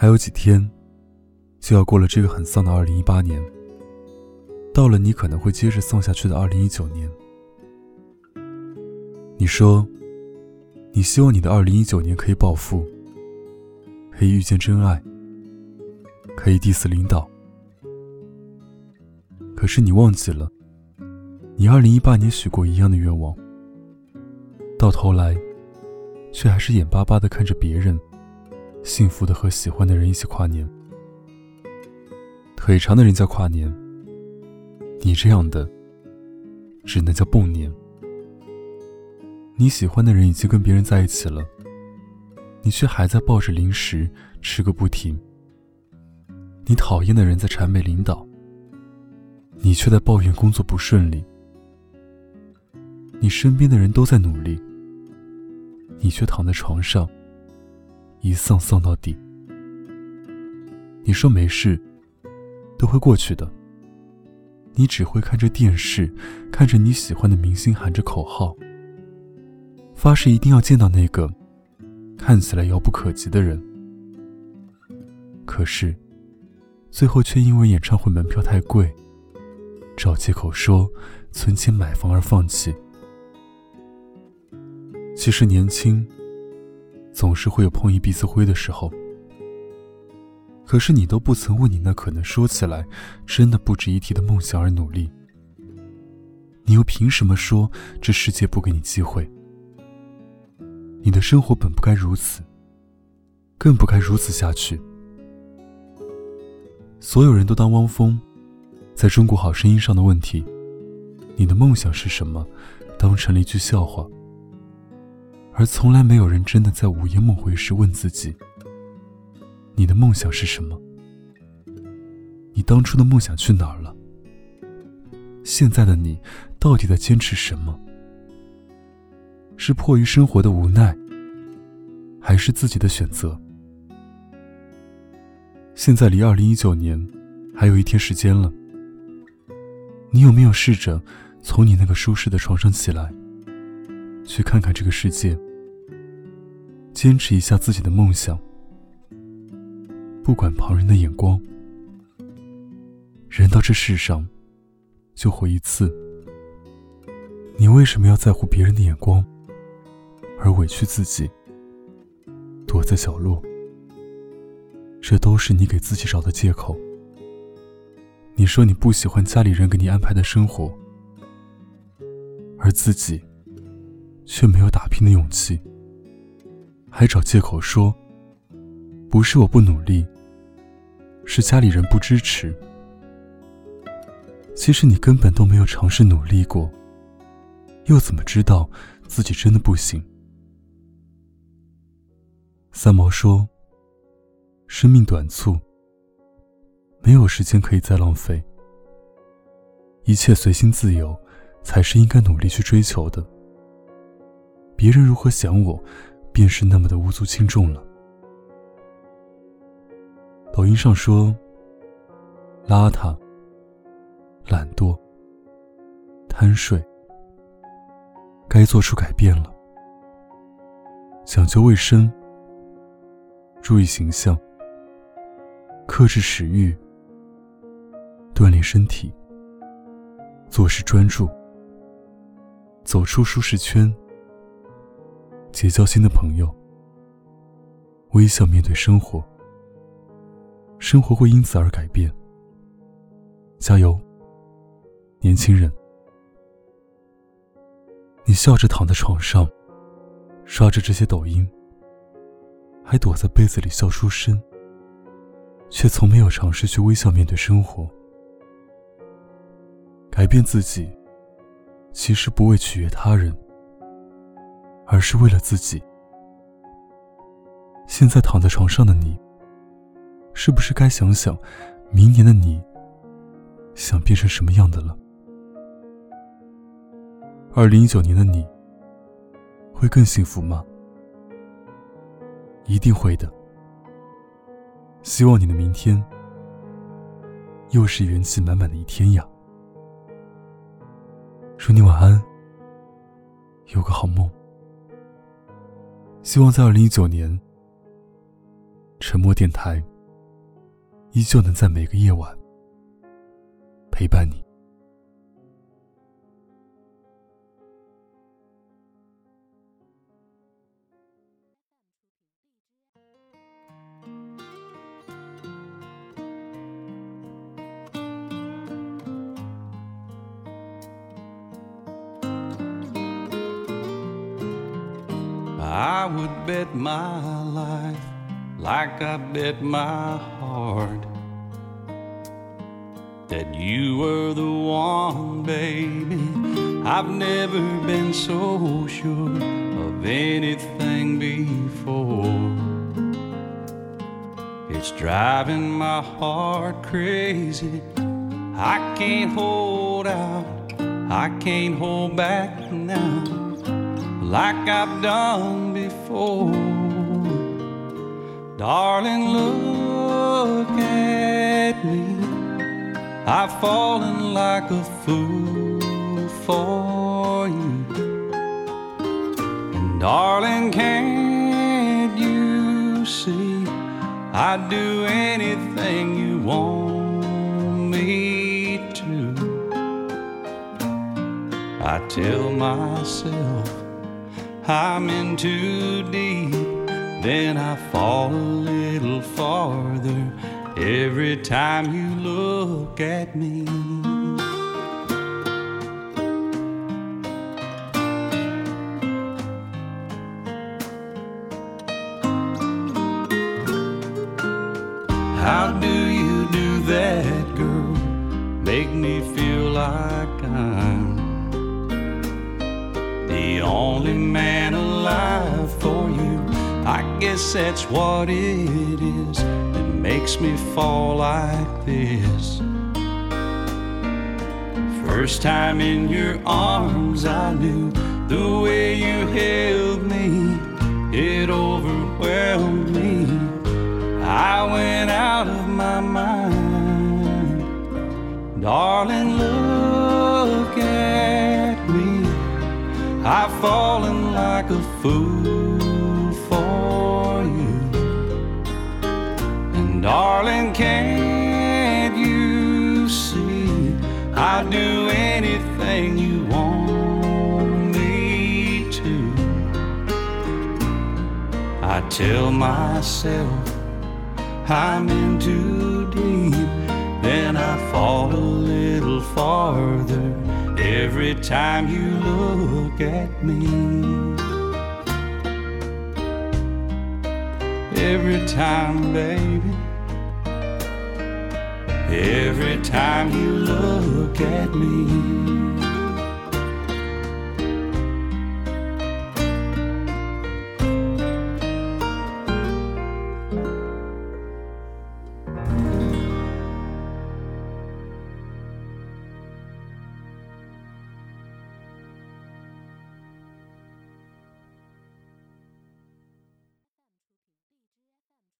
还有几天，就要过了这个很丧的二零一八年。到了你可能会接着丧下去的二零一九年，你说，你希望你的二零一九年可以暴富，可以遇见真爱，可以 diss 领导。可是你忘记了，你二零一八年许过一样的愿望，到头来，却还是眼巴巴的看着别人。幸福的和喜欢的人一起跨年，腿长的人叫跨年，你这样的只能叫蹦年。你喜欢的人已经跟别人在一起了，你却还在抱着零食吃个不停。你讨厌的人在谄媚领导，你却在抱怨工作不顺利。你身边的人都在努力，你却躺在床上。一丧丧到底。你说没事，都会过去的。你只会看着电视，看着你喜欢的明星喊着口号，发誓一定要见到那个看起来遥不可及的人。可是，最后却因为演唱会门票太贵，找借口说存钱买房而放弃。其实年轻。总是会有碰一鼻子灰的时候，可是你都不曾为你那可能说起来真的不值一提的梦想而努力，你又凭什么说这世界不给你机会？你的生活本不该如此，更不该如此下去。所有人都当汪峰在中国好声音上的问题，你的梦想是什么，当成了一句笑话。而从来没有人真的在午夜梦回时问自己：“你的梦想是什么？你当初的梦想去哪儿了？现在的你到底在坚持什么？是迫于生活的无奈，还是自己的选择？”现在离二零一九年还有一天时间了，你有没有试着从你那个舒适的床上起来，去看看这个世界？坚持一下自己的梦想，不管旁人的眼光。人到这世上，就活一次。你为什么要在乎别人的眼光，而委屈自己，躲在角落？这都是你给自己找的借口。你说你不喜欢家里人给你安排的生活，而自己却没有打拼的勇气。还找借口说，不是我不努力，是家里人不支持。其实你根本都没有尝试努力过，又怎么知道自己真的不行？三毛说：“生命短促，没有时间可以再浪费，一切随心自由，才是应该努力去追求的。别人如何想我？”便是那么的无足轻重了。抖音上说：“邋遢、懒惰、贪睡，该做出改变了。讲究卫生，注意形象，克制食欲，锻炼身体，做事专注，走出舒适圈。”结交新的朋友，微笑面对生活，生活会因此而改变。加油，年轻人！你笑着躺在床上，刷着这些抖音，还躲在被子里笑出声，却从没有尝试去微笑面对生活。改变自己，其实不为取悦他人。而是为了自己。现在躺在床上的你，是不是该想想，明年的你想变成什么样的了？二零一九年的你，会更幸福吗？一定会的。希望你的明天，又是元气满满的一天呀！祝你晚安，有个好梦。希望在二零一九年，沉默电台依旧能在每个夜晚陪伴你。I would bet my life like I bet my heart that you were the one, baby. I've never been so sure of anything before. It's driving my heart crazy. I can't hold out, I can't hold back now like I've done before. Darling, look at me. I've fallen like a fool for you. And darling, can't you see? I'd do anything you want me to. I tell myself I'm in too deep, then I fall a little farther every time you look at me. How do you do that, girl? Make me feel like the only man alive for you. I guess that's what it is that makes me fall like this. First time in your arms, I knew the way you held me, it overwhelmed me. I went out of my mind. Darling, fool for you. And darling, can't you see? I'd do anything you want me to. I tell myself I'm in too deep, then I fall a little farther every time you look at me. Every time, baby. Every time you look at me.